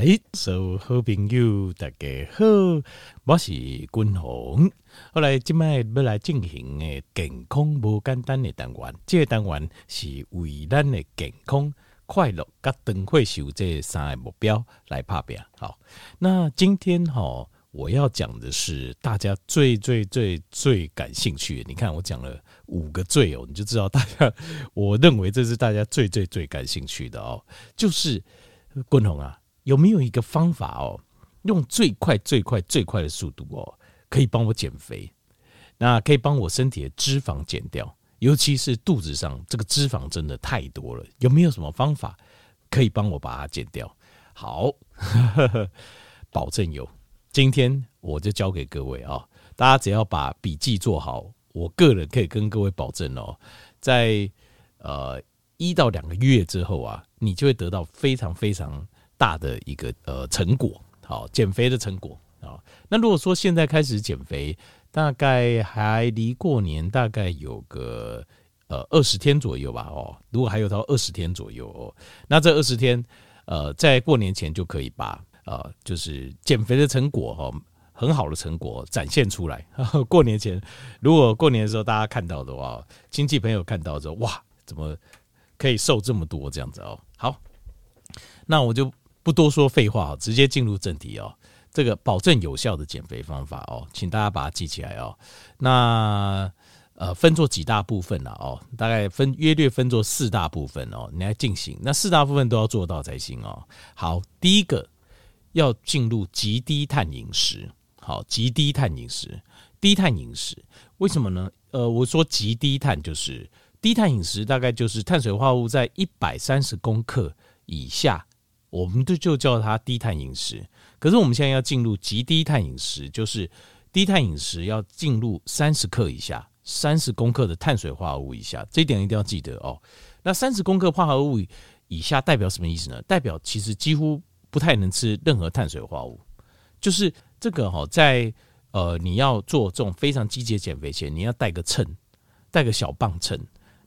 来，所有好朋友大家好，我是君宏。后来今麦要来进行诶健康无简单的单元，这个单元是为咱的健康、快乐、甲长岁寿这三个目标来拍拼。好，那今天哈，我要讲的是大家最最最最感兴趣的。你看，我讲了五个最哦，你就知道大家，我认为这是大家最最最感兴趣的哦，就是君红啊。有没有一个方法哦，用最快最快最快的速度哦，可以帮我减肥？那可以帮我身体的脂肪减掉，尤其是肚子上这个脂肪真的太多了。有没有什么方法可以帮我把它减掉？好，保证有。今天我就教给各位啊，大家只要把笔记做好，我个人可以跟各位保证哦，在呃一到两个月之后啊，你就会得到非常非常。大的一个呃成果，好，减肥的成果啊。那如果说现在开始减肥，大概还离过年大概有个呃二十天左右吧哦。如果还有到二十天左右哦，那这二十天呃在过年前就可以把呃就是减肥的成果哈，很好的成果展现出来。过年前如果过年的时候大家看到的话，亲戚朋友看到之后，哇，怎么可以瘦这么多这样子哦？好，那我就。不多说废话，直接进入正题哦。这个保证有效的减肥方法哦，请大家把它记起来哦。那呃，分作几大部分了哦，大概分约略分作四大部分哦，你来进行。那四大部分都要做到才行哦。好，第一个要进入极低碳饮食。好，极低碳饮食，低碳饮食为什么呢？呃，我说极低碳就是低碳饮食，大概就是碳水化合物在一百三十公克以下。我们都就叫它低碳饮食，可是我们现在要进入极低碳饮食，就是低碳饮食要进入三十克以下，三十公克的碳水化合物以下，这一点一定要记得哦。那三十公克化合物以下代表什么意思呢？代表其实几乎不太能吃任何碳水化合物，就是这个哈，在呃你要做这种非常积极的减肥前，你要带个秤，带个小磅秤，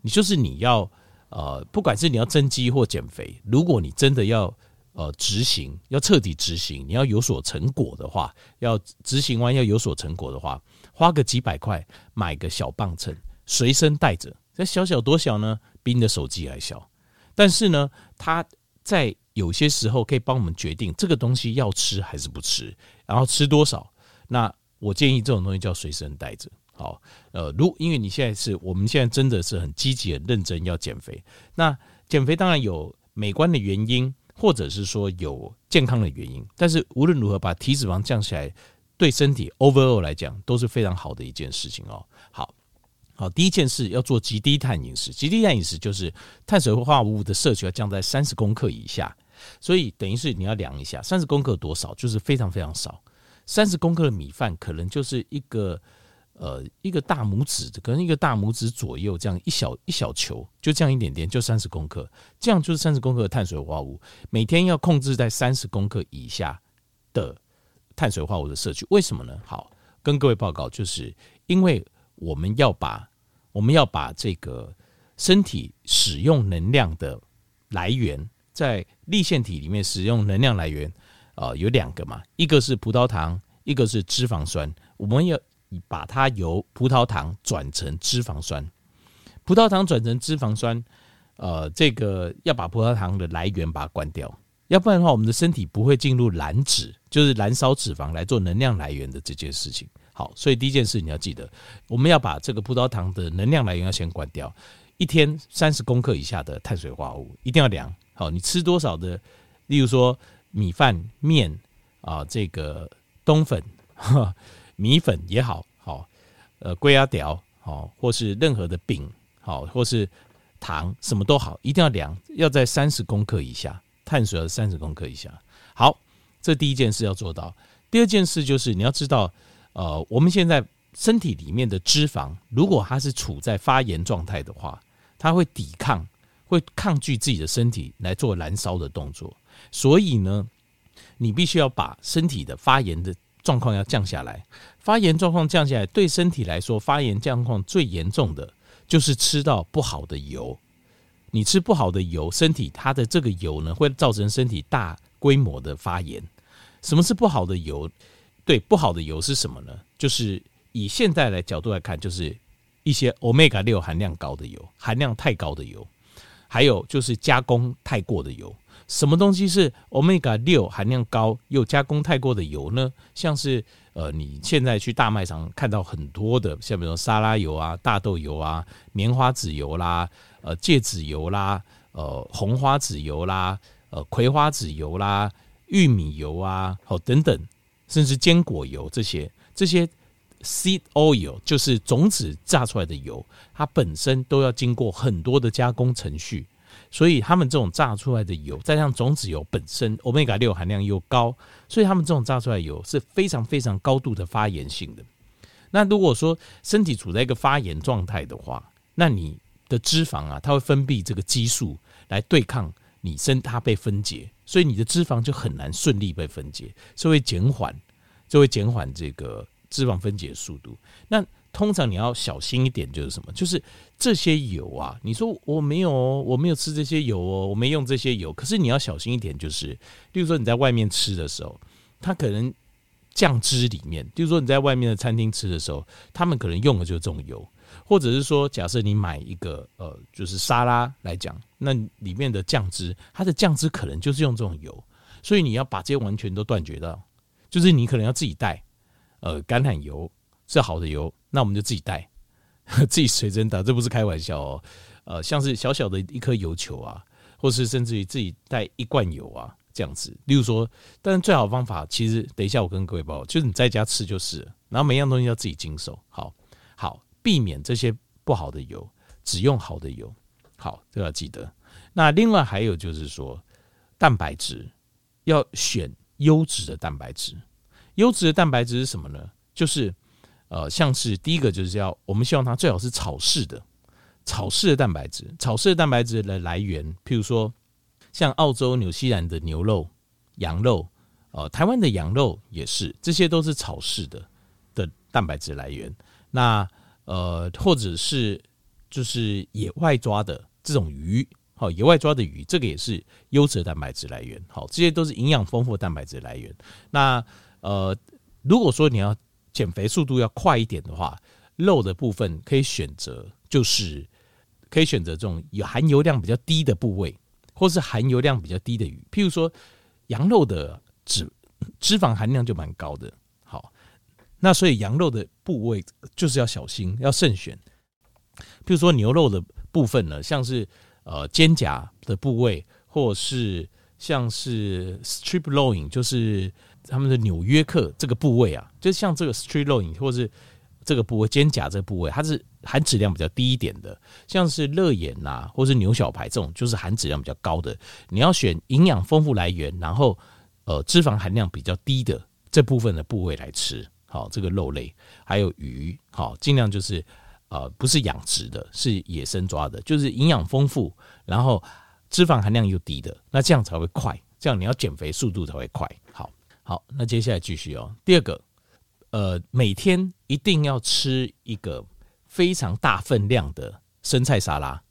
你就是你要呃，不管是你要增肌或减肥，如果你真的要呃，执行要彻底执行，你要有所成果的话，要执行完要有所成果的话，花个几百块买个小磅秤，随身带着。这小小多小呢？比你的手机还小。但是呢，它在有些时候可以帮我们决定这个东西要吃还是不吃，然后吃多少。那我建议这种东西叫随身带着。好，呃，如因为你现在是我们现在真的是很积极、很认真要减肥。那减肥当然有美观的原因。或者是说有健康的原因，但是无论如何把体脂肪降下来，对身体 overall 来讲都是非常好的一件事情哦。好，好，第一件事要做极低碳饮食，极低碳饮食就是碳水化合物的摄取要降在三十公克以下，所以等于是你要量一下三十公克多少，就是非常非常少，三十公克的米饭可能就是一个。呃，一个大拇指，可能一个大拇指左右，这样一小一小球，就这样一点点，就三十公克，这样就是三十公克的碳水化合物，每天要控制在三十公克以下的碳水化合物的摄取。为什么呢？好，跟各位报告，就是因为我们要把我们要把这个身体使用能量的来源，在立腺体里面使用能量来源，呃，有两个嘛，一个是葡萄糖，一个是脂肪酸，我们要。把它由葡萄糖转成脂肪酸，葡萄糖转成脂肪酸，呃，这个要把葡萄糖的来源把它关掉，要不然的话，我们的身体不会进入燃脂，就是燃烧脂肪来做能量来源的这件事情。好，所以第一件事你要记得，我们要把这个葡萄糖的能量来源要先关掉。一天三十公克以下的碳水化合物一定要量。好，你吃多少的，例如说米饭、面啊，这个冬粉。米粉也好，好，呃，龟仔条，好，或是任何的饼，好，或是糖，什么都好，一定要量，要在三十公克以下，碳水要三十公克以下。好，这第一件事要做到。第二件事就是你要知道，呃，我们现在身体里面的脂肪，如果它是处在发炎状态的话，它会抵抗，会抗拒自己的身体来做燃烧的动作。所以呢，你必须要把身体的发炎的。状况要降下来，发炎状况降下来，对身体来说，发炎状况最严重的就是吃到不好的油。你吃不好的油，身体它的这个油呢，会造成身体大规模的发炎。什么是不好的油？对，不好的油是什么呢？就是以现在的角度来看，就是一些 Omega 六含量高的油，含量太高的油，还有就是加工太过的油。什么东西是 Omega 六含量高又加工太过的油呢？像是呃，你现在去大卖场看到很多的，像比如沙拉油啊、大豆油啊、棉花籽油啦、呃芥子油啦、呃红花籽油啦、呃葵花籽油啦、玉米油啊，好等等，甚至坚果油这些这些 seed oil 就是种子榨出来的油，它本身都要经过很多的加工程序。所以他们这种榨出来的油，再加上种子油本身欧米伽六含量又高，所以他们这种榨出来油是非常非常高度的发炎性的。那如果说身体处在一个发炎状态的话，那你的脂肪啊，它会分泌这个激素来对抗你身它被分解，所以你的脂肪就很难顺利被分解，就会减缓，就会减缓这个脂肪分解的速度。那通常你要小心一点，就是什么？就是这些油啊，你说我没有，我没有吃这些油哦，我没用这些油。可是你要小心一点，就是，例如说你在外面吃的时候，它可能酱汁里面，例如说你在外面的餐厅吃的时候，他们可能用的就是这种油，或者是说，假设你买一个呃，就是沙拉来讲，那里面的酱汁，它的酱汁可能就是用这种油，所以你要把这些完全都断绝掉，就是你可能要自己带呃橄榄油是好的油。那我们就自己带，自己随身带，这不是开玩笑哦。呃，像是小小的一颗油球啊，或是甚至于自己带一罐油啊，这样子。例如说，但是最好的方法，其实等一下我跟各位报，就是你在家吃就是，然后每样东西要自己经手，好好避免这些不好的油，只用好的油。好，这个要记得。那另外还有就是说，蛋白质要选优质的蛋白质。优质的蛋白质是什么呢？就是。呃，像是第一个就是要，我们希望它最好是草饲的，草饲的蛋白质，草饲的蛋白质的来源，譬如说像澳洲、纽西兰的牛肉、羊肉，呃，台湾的羊肉也是，这些都是草饲的的蛋白质来源。那呃，或者是就是野外抓的这种鱼，好，野外抓的鱼，这个也是优质蛋白质来源。好，这些都是营养丰富的蛋白质来源。那呃，如果说你要减肥速度要快一点的话，肉的部分可以选择，就是可以选择这种有含油量比较低的部位，或是含油量比较低的鱼。譬如说，羊肉的脂脂肪含量就蛮高的。好，那所以羊肉的部位就是要小心，要慎选。譬如说牛肉的部分呢，像是呃肩胛的部位，或是像是 strip loin，就是。他们的纽约客这个部位啊，就像这个 street loin 或是这个部位肩胛这个部位，它是含脂量比较低一点的。像是乐眼呐、或是牛小排这种，就是含脂量比较高的。你要选营养丰富来源，然后呃脂肪含量比较低的这部分的部位来吃。好，这个肉类还有鱼，好，尽量就是呃不是养殖的，是野生抓的，就是营养丰富，然后脂肪含量又低的，那这样才会快。这样你要减肥速度才会快。好。那接下来继续哦。第二个，呃，每天一定要吃一个非常大分量的生菜沙拉。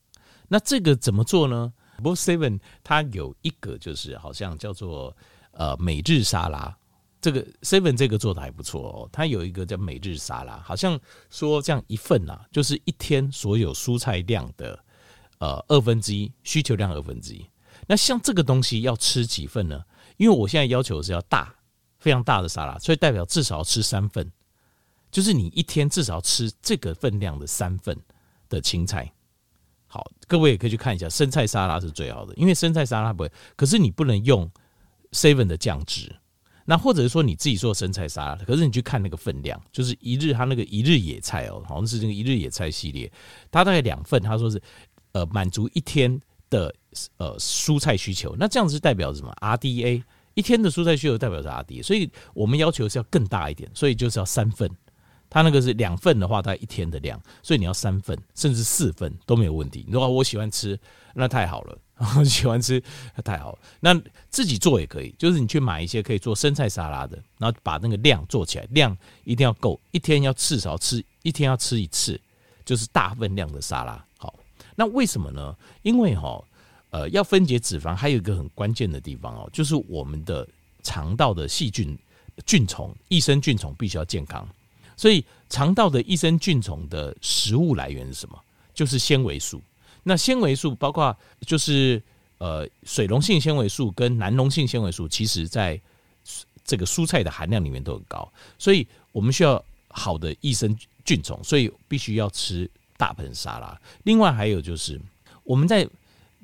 那这个怎么做呢？Book Seven 它有一个就是好像叫做呃每日沙拉，这个 Seven 这个做的还不错哦。它有一个叫每日沙拉，好像说这样一份啊，就是一天所有蔬菜量的呃二分之一，需求量二分之一。那像这个东西要吃几份呢？因为我现在要求是要大。非常大的沙拉，所以代表至少要吃三份，就是你一天至少要吃这个分量的三份的青菜。好，各位也可以去看一下生菜沙拉是最好的，因为生菜沙拉不会，可是你不能用 seven 的酱汁，那或者是说你自己做生菜沙拉，可是你去看那个分量，就是一日它那个一日野菜哦，好像是那个一日野菜系列，它大概两份，他说是呃满足一天的呃蔬菜需求，那这样子代表什么？RDA。一天的蔬菜需求代表是 RDA，所以我们要求是要更大一点，所以就是要三份。它那个是两份的话，大概一天的量，所以你要三份甚至四份都没有问题。如果我喜欢吃，那太好了，喜欢吃那太好了。那自己做也可以，就是你去买一些可以做生菜沙拉的，然后把那个量做起来，量一定要够，一天要至少吃一天要吃一次，就是大分量的沙拉。好，那为什么呢？因为哈。呃，要分解脂肪，还有一个很关键的地方哦，就是我们的肠道的细菌、菌虫、益生菌虫必须要健康。所以，肠道的益生菌虫的食物来源是什么？就是纤维素。那纤维素包括就是呃水溶性纤维素跟难溶性纤维素，其实在这个蔬菜的含量里面都很高。所以我们需要好的益生菌虫，所以必须要吃大盆沙拉。另外还有就是我们在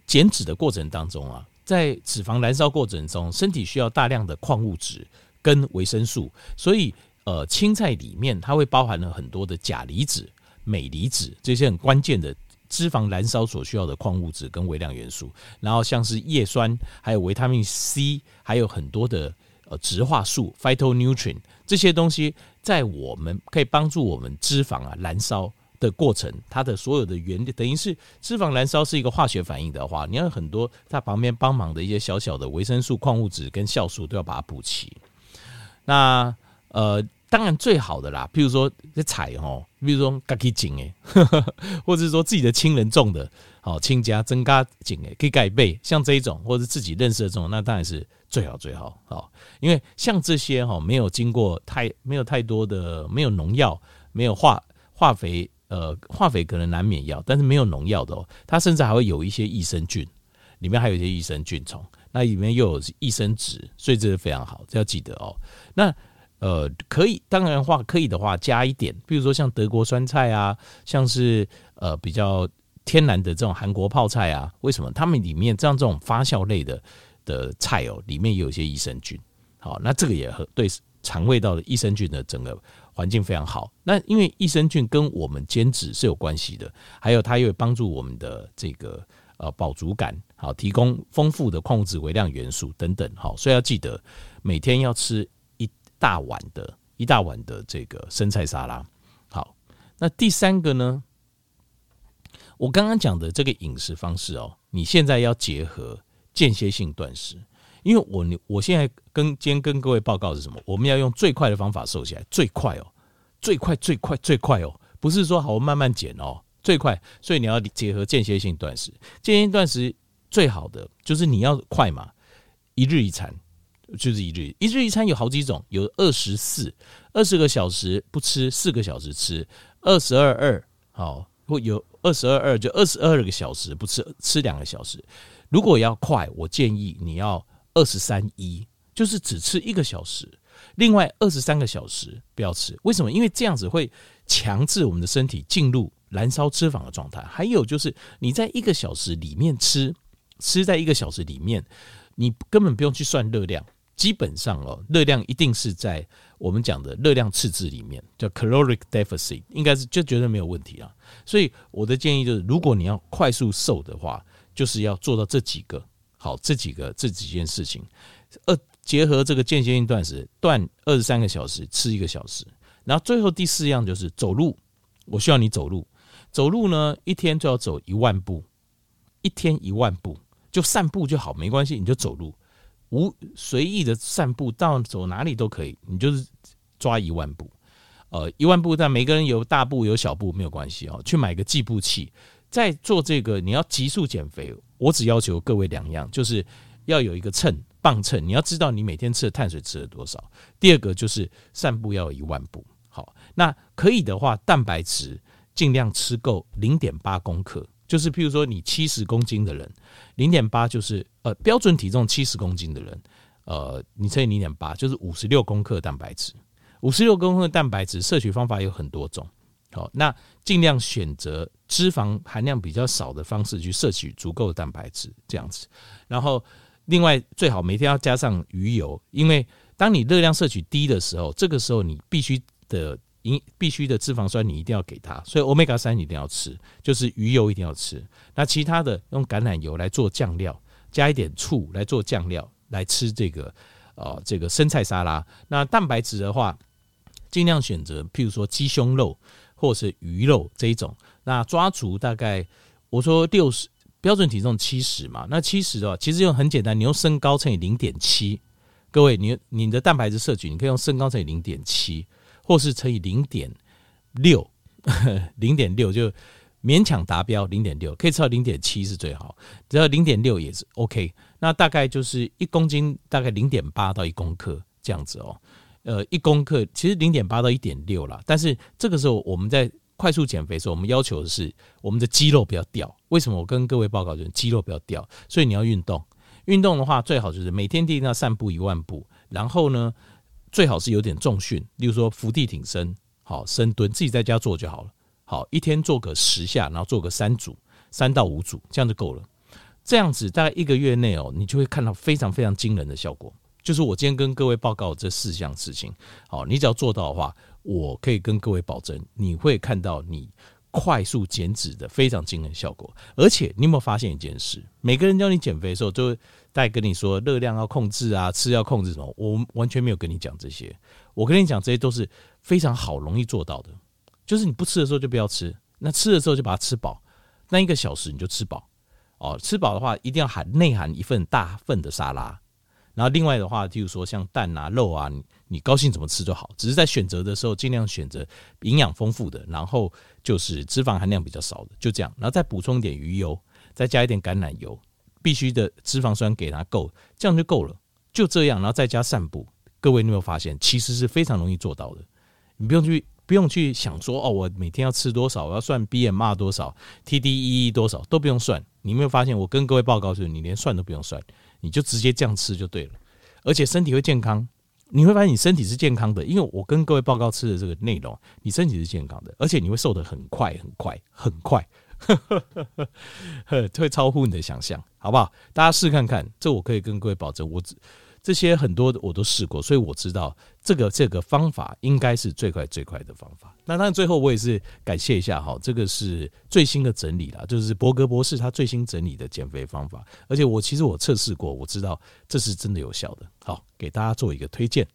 减脂的过程当中啊，在脂肪燃烧过程中，身体需要大量的矿物质跟维生素，所以。呃，青菜里面它会包含了很多的钾离子、镁离子这些很关键的脂肪燃烧所需要的矿物质跟微量元素，然后像是叶酸，还有维他命 C，还有很多的呃植化素 （phytonutrient） 这些东西，在我们可以帮助我们脂肪啊燃烧的过程，它的所有的原理，等于是脂肪燃烧是一个化学反应的话，你要很多在旁边帮忙的一些小小的维生素、矿物质跟酵素都要把它补齐。那呃。当然最好的啦，譬如说这菜哦，比如说自己种诶，或者是说自己的亲人种的，好亲家增加井诶，可以改备，像这一种或者自己认识的这种，那当然是最好最好好，因为像这些哈，没有经过太没有太多的没有农药，没有化化肥，呃，化肥可能难免要，但是没有农药的哦，它甚至还会有一些益生菌，里面还有一些益生菌虫，那里面又有益生质，所以这是非常好，这要记得哦，那。呃，可以，当然话可以的话加一点，比如说像德国酸菜啊，像是呃比较天然的这种韩国泡菜啊，为什么？它们里面这样这种发酵类的的菜哦，里面也有一些益生菌，好，那这个也和对肠胃道的益生菌的整个环境非常好。那因为益生菌跟我们减脂是有关系的，还有它又帮助我们的这个呃饱足感，好，提供丰富的矿物质、微量元素等等，好，所以要记得每天要吃一。大碗的一大碗的这个生菜沙拉，好，那第三个呢？我刚刚讲的这个饮食方式哦，你现在要结合间歇性断食，因为我我现在跟今天跟各位报告是什么？我们要用最快的方法瘦下来，最快哦，最快最快最快哦，不是说好慢慢减哦，最快，所以你要结合间歇性断食。间歇性断食最好的就是你要快嘛，一日一餐。就是一日一日一餐有好几种，有二十四二十个小时不吃，四个小时吃，二十二二好，或有二十二二就二十二个小时不吃，吃两个小时。如果要快，我建议你要二十三一，就是只吃一个小时，另外二十三个小时不要吃。为什么？因为这样子会强制我们的身体进入燃烧脂肪的状态。还有就是你在一个小时里面吃，吃在一个小时里面，你根本不用去算热量。基本上哦，热量一定是在我们讲的热量赤字里面，叫 caloric deficit，应该是就绝对没有问题啊。所以我的建议就是，如果你要快速瘦的话，就是要做到这几个，好，这几个这几件事情，呃，结合这个间歇性断食，断二十三个小时，吃一个小时，然后最后第四样就是走路，我需要你走路，走路呢，一天就要走一万步，一天一万步，就散步就好，没关系，你就走路。无随意的散步，到走哪里都可以，你就是抓一万步，呃，一万步，但每个人有大步有小步没有关系哦。去买个计步器，在做这个你要急速减肥，我只要求各位两样，就是要有一个秤磅秤，你要知道你每天吃的碳水吃了多少。第二个就是散步要有一万步，好，那可以的话，蛋白质尽量吃够零点八公克。就是譬如说，你七十公斤的人，零点八就是呃标准体重七十公斤的人，呃，你乘以零点八就是五十六公克蛋白质。五十六公克蛋白质摄取方法有很多种，好，那尽量选择脂肪含量比较少的方式去摄取足够的蛋白质，这样子。然后另外最好每天要加上鱼油，因为当你热量摄取低的时候，这个时候你必须的。必须的脂肪酸你一定要给它，所以欧米伽三一定要吃，就是鱼油一定要吃。那其他的用橄榄油来做酱料，加一点醋来做酱料来吃这个呃这个生菜沙拉。那蛋白质的话，尽量选择譬如说鸡胸肉或是鱼肉这一种。那抓足大概我说六十标准体重七十嘛，那七十的话其实用很简单，你用身高乘以零点七。各位，你你的蛋白质摄取，你可以用身高乘以零点七。或是乘以零点六，零点六就勉强达标零点六，可以吃到零点七是最好，只要零点六也是 OK。那大概就是一公斤大概零点八到一公克这样子哦。呃，一公克其实零点八到一点六啦，但是这个时候我们在快速减肥的时候，我们要求的是我们的肌肉不要掉。为什么？我跟各位报告就是肌肉不要掉，所以你要运动。运动的话，最好就是每天一定要散步一万步，然后呢，最好是有点重训，例如说伏地挺身，好深蹲，自己在家做就好了。好，一天做个十下，然后做个三组，三到五组，这样就够了。这样子大概一个月内哦，你就会看到非常非常惊人的效果。就是我今天跟各位报告这四项事情，好，你只要做到的话，我可以跟各位保证，你会看到你快速减脂的非常惊人效果。而且你有没有发现一件事？每个人教你减肥的时候，就会带跟你说热量要控制啊，吃要控制什么，我完全没有跟你讲这些。我跟你讲，这些都是非常好容易做到的。就是你不吃的时候就不要吃，那吃的时候就把它吃饱，那一个小时你就吃饱哦。吃饱的话，一定要含内含一份大份的沙拉。然后另外的话，譬如说像蛋啊、肉啊，你高兴怎么吃就好。只是在选择的时候，尽量选择营养丰富的，然后就是脂肪含量比较少的，就这样。然后再补充一点鱼油，再加一点橄榄油，必须的脂肪酸给它够，这样就够了。就这样，然后再加散步。各位，你有没有发现，其实是非常容易做到的？你不用去。不用去想说哦，我每天要吃多少，我要算 BMR 多少，TDEE 多少都不用算。你没有发现？我跟各位报告就是，你连算都不用算，你就直接这样吃就对了，而且身体会健康。你会发现你身体是健康的，因为我跟各位报告吃的这个内容，你身体是健康的，而且你会瘦得很快很快很快，呵呵呵呵会超乎你的想象，好不好？大家试看看，这我可以跟各位保证，我只。这些很多我都试过，所以我知道这个这个方法应该是最快最快的方法。那当然最后我也是感谢一下哈，这个是最新的整理啦，就是伯格博士他最新整理的减肥方法，而且我其实我测试过，我知道这是真的有效的。好，给大家做一个推荐。